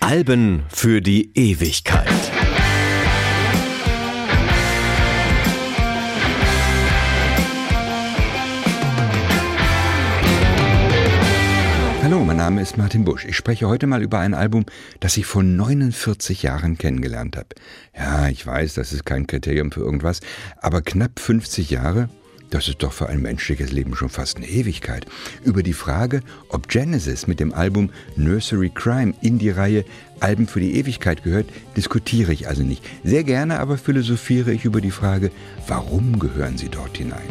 Alben für die Ewigkeit. Hallo, mein Name ist Martin Busch. Ich spreche heute mal über ein Album, das ich vor 49 Jahren kennengelernt habe. Ja, ich weiß, das ist kein Kriterium für irgendwas, aber knapp 50 Jahre, das ist doch für ein menschliches Leben schon fast eine Ewigkeit. Über die Frage, ob Genesis mit dem Album Nursery Crime in die Reihe Alben für die Ewigkeit gehört, diskutiere ich also nicht. Sehr gerne aber philosophiere ich über die Frage, warum gehören sie dort hinein?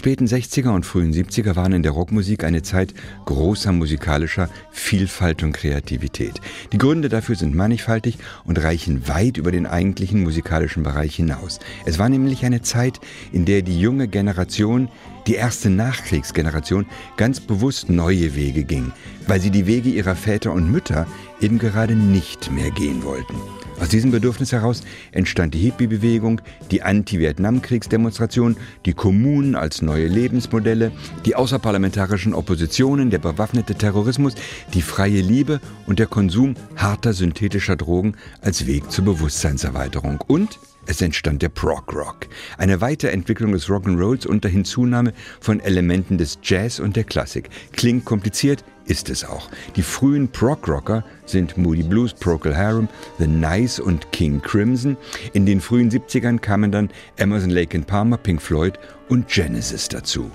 Späten 60er und frühen 70er waren in der Rockmusik eine Zeit großer musikalischer Vielfalt und Kreativität. Die Gründe dafür sind mannigfaltig und reichen weit über den eigentlichen musikalischen Bereich hinaus. Es war nämlich eine Zeit, in der die junge Generation, die erste Nachkriegsgeneration, ganz bewusst neue Wege ging, weil sie die Wege ihrer Väter und Mütter eben gerade nicht mehr gehen wollten. Aus diesem Bedürfnis heraus entstand die Hippie-Bewegung, die Anti-Vietnamkriegsdemonstration, die Kommunen als neue Lebensmodelle, die außerparlamentarischen Oppositionen, der bewaffnete Terrorismus, die freie Liebe und der Konsum harter synthetischer Drogen als Weg zur Bewusstseinserweiterung. Und es entstand der Prog Rock, eine Weiterentwicklung des Rock'n'Rolls unter Hinzunahme von Elementen des Jazz und der Klassik. Klingt kompliziert, ist es auch. Die frühen Prog-Rocker sind Moody Blues, Procol Harum, The Nice und King Crimson. In den frühen 70ern kamen dann Emerson, Lake and Palmer, Pink Floyd und Genesis dazu.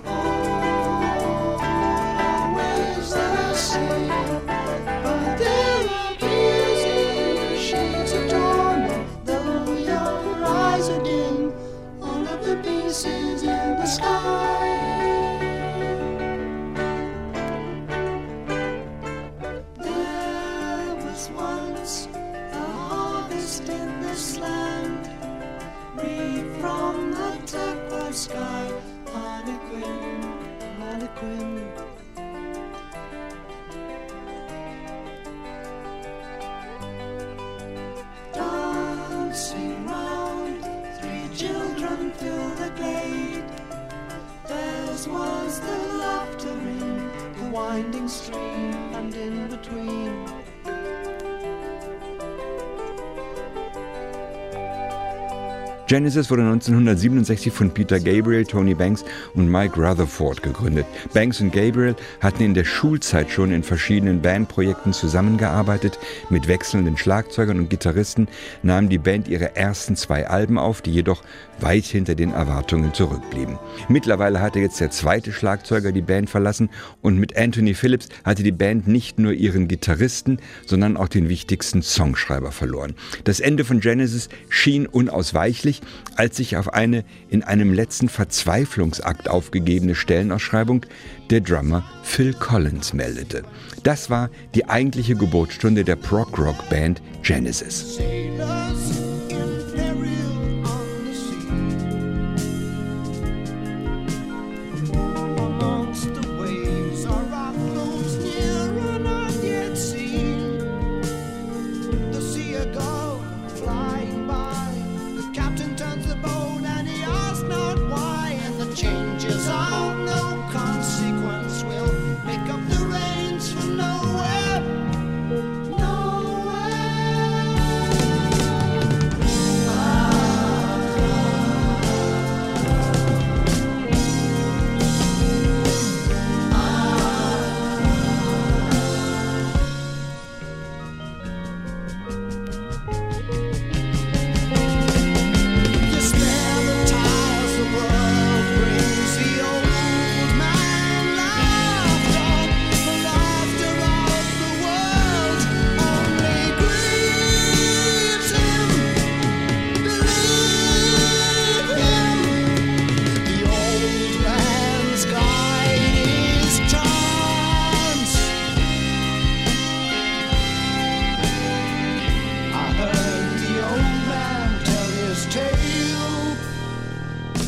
once a harvest in this land. Read from the turquoise sky, Harlequin, Harlequin. Dancing round, three children fill the glade. Theirs was the laughter in the winding stream and in between. Genesis wurde 1967 von Peter Gabriel, Tony Banks und Mike Rutherford gegründet. Banks und Gabriel hatten in der Schulzeit schon in verschiedenen Bandprojekten zusammengearbeitet. Mit wechselnden Schlagzeugern und Gitarristen nahm die Band ihre ersten zwei Alben auf, die jedoch weit hinter den Erwartungen zurückblieben. Mittlerweile hatte jetzt der zweite Schlagzeuger die Band verlassen und mit Anthony Phillips hatte die Band nicht nur ihren Gitarristen, sondern auch den wichtigsten Songschreiber verloren. Das Ende von Genesis schien unausweichlich plötzlich, als sich auf eine in einem letzten Verzweiflungsakt aufgegebene Stellenausschreibung der Drummer Phil Collins meldete. Das war die eigentliche Geburtsstunde der Prog-Rock-Band Genesis.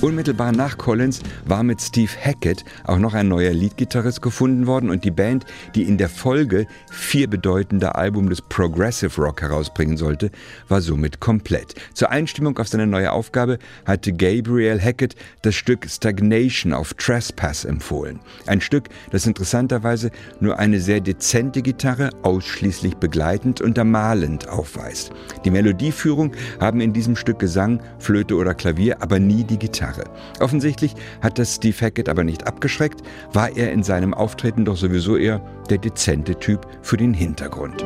Unmittelbar nach Collins war mit Steve Hackett auch noch ein neuer Leadgitarrist gefunden worden und die Band, die in der Folge vier bedeutende Alben des Progressive Rock herausbringen sollte, war somit komplett. Zur Einstimmung auf seine neue Aufgabe hatte Gabriel Hackett das Stück Stagnation auf Trespass empfohlen. Ein Stück, das interessanterweise nur eine sehr dezente Gitarre ausschließlich begleitend und ermalend aufweist. Die Melodieführung haben in diesem Stück Gesang, Flöte oder Klavier, aber nie die Gitarre. Gitarre. Offensichtlich hat das Steve Hackett aber nicht abgeschreckt, war er in seinem Auftreten doch sowieso eher der dezente Typ für den Hintergrund.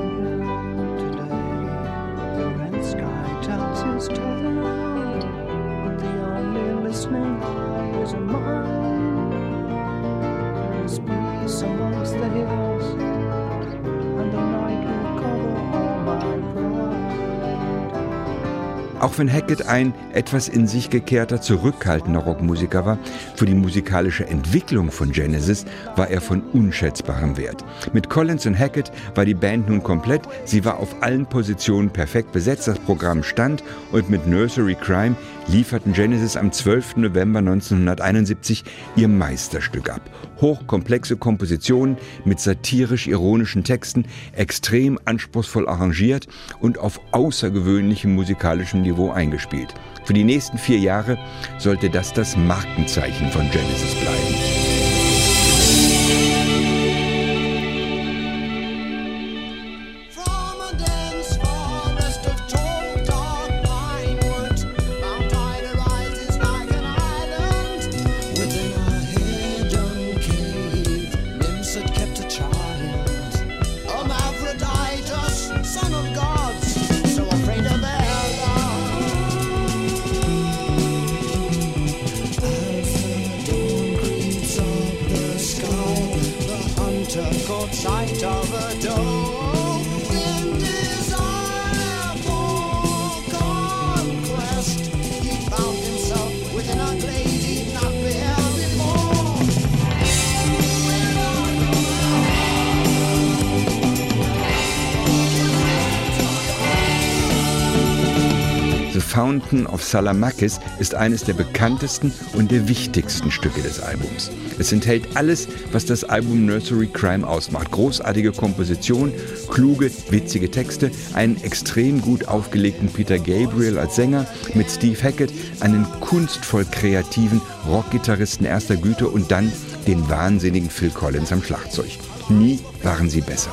Auch wenn Hackett ein etwas in sich gekehrter, zurückhaltender Rockmusiker war, für die musikalische Entwicklung von Genesis war er von unschätzbarem Wert. Mit Collins und Hackett war die Band nun komplett, sie war auf allen Positionen perfekt besetzt, das Programm stand und mit Nursery Crime lieferten Genesis am 12. November 1971 ihr Meisterstück ab. Hochkomplexe Kompositionen mit satirisch-ironischen Texten, extrem anspruchsvoll arrangiert und auf außergewöhnlichem musikalischen Niveau eingespielt. Für die nächsten vier Jahre sollte das das Markenzeichen von Genesis bleiben. Fountain of Salamakis ist eines der bekanntesten und der wichtigsten Stücke des Albums. Es enthält alles, was das Album Nursery Crime ausmacht. Großartige Komposition, kluge, witzige Texte, einen extrem gut aufgelegten Peter Gabriel als Sänger, mit Steve Hackett einen kunstvoll kreativen Rockgitarristen erster Güte und dann den wahnsinnigen Phil Collins am Schlagzeug. Nie waren sie besser.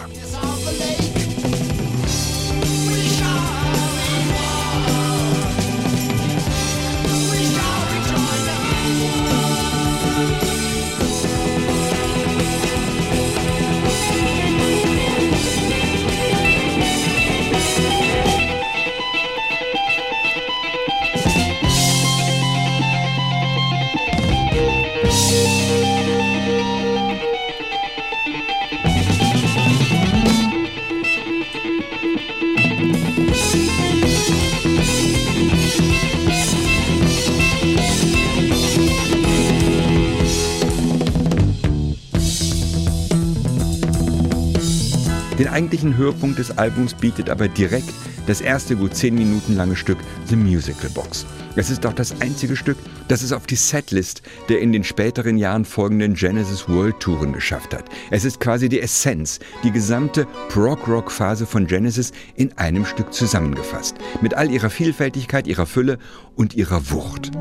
Eigentlichen Höhepunkt des Albums bietet aber direkt das erste gut zehn Minuten lange Stück The Musical Box. Es ist auch das einzige Stück, das es auf die Setlist der in den späteren Jahren folgenden Genesis World Touren geschafft hat. Es ist quasi die Essenz, die gesamte Prog-Rock-Phase von Genesis in einem Stück zusammengefasst. Mit all ihrer Vielfältigkeit, ihrer Fülle und ihrer Wucht.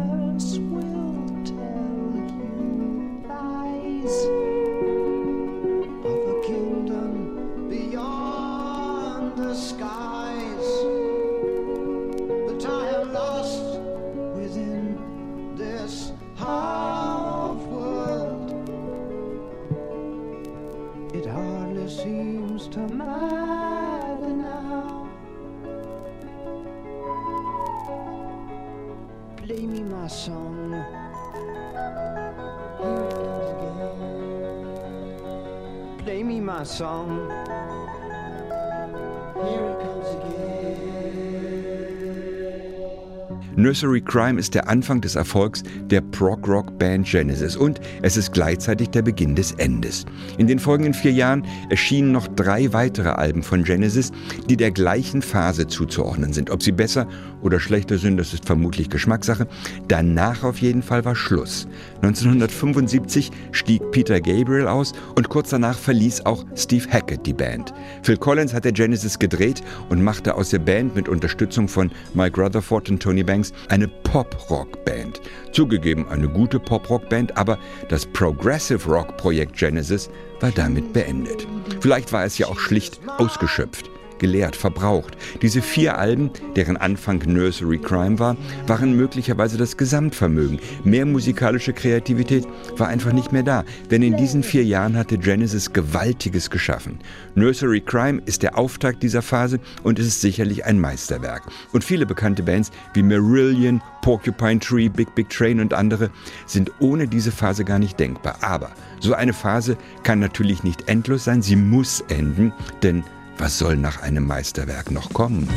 the skies but I have lost within this half world. It hardly seems to matter now. Play me my song. Play me my song. Here he comes again. Nursery Crime ist der Anfang des Erfolgs der Prog-Rock-Band Genesis und es ist gleichzeitig der Beginn des Endes. In den folgenden vier Jahren erschienen noch drei weitere Alben von Genesis, die der gleichen Phase zuzuordnen sind. Ob sie besser oder schlechter sind, das ist vermutlich Geschmackssache. Danach auf jeden Fall war Schluss. 1975 stieg Peter Gabriel aus und kurz danach verließ auch Steve Hackett die Band. Phil Collins hatte Genesis gedreht und machte aus der Band mit Unterstützung von Mike Rutherford und Tony Banks eine Pop-Rock-Band. Zugegeben eine gute Pop-Rock-Band, aber das Progressive Rock-Projekt Genesis war damit beendet. Vielleicht war es ja auch schlicht ausgeschöpft geleert, verbraucht. Diese vier Alben, deren Anfang Nursery Crime war, waren möglicherweise das Gesamtvermögen. Mehr musikalische Kreativität war einfach nicht mehr da, denn in diesen vier Jahren hatte Genesis Gewaltiges geschaffen. Nursery Crime ist der Auftakt dieser Phase und es ist sicherlich ein Meisterwerk. Und viele bekannte Bands wie Marillion, Porcupine Tree, Big Big Train und andere sind ohne diese Phase gar nicht denkbar. Aber so eine Phase kann natürlich nicht endlos sein, sie muss enden, denn was soll nach einem Meisterwerk noch kommen?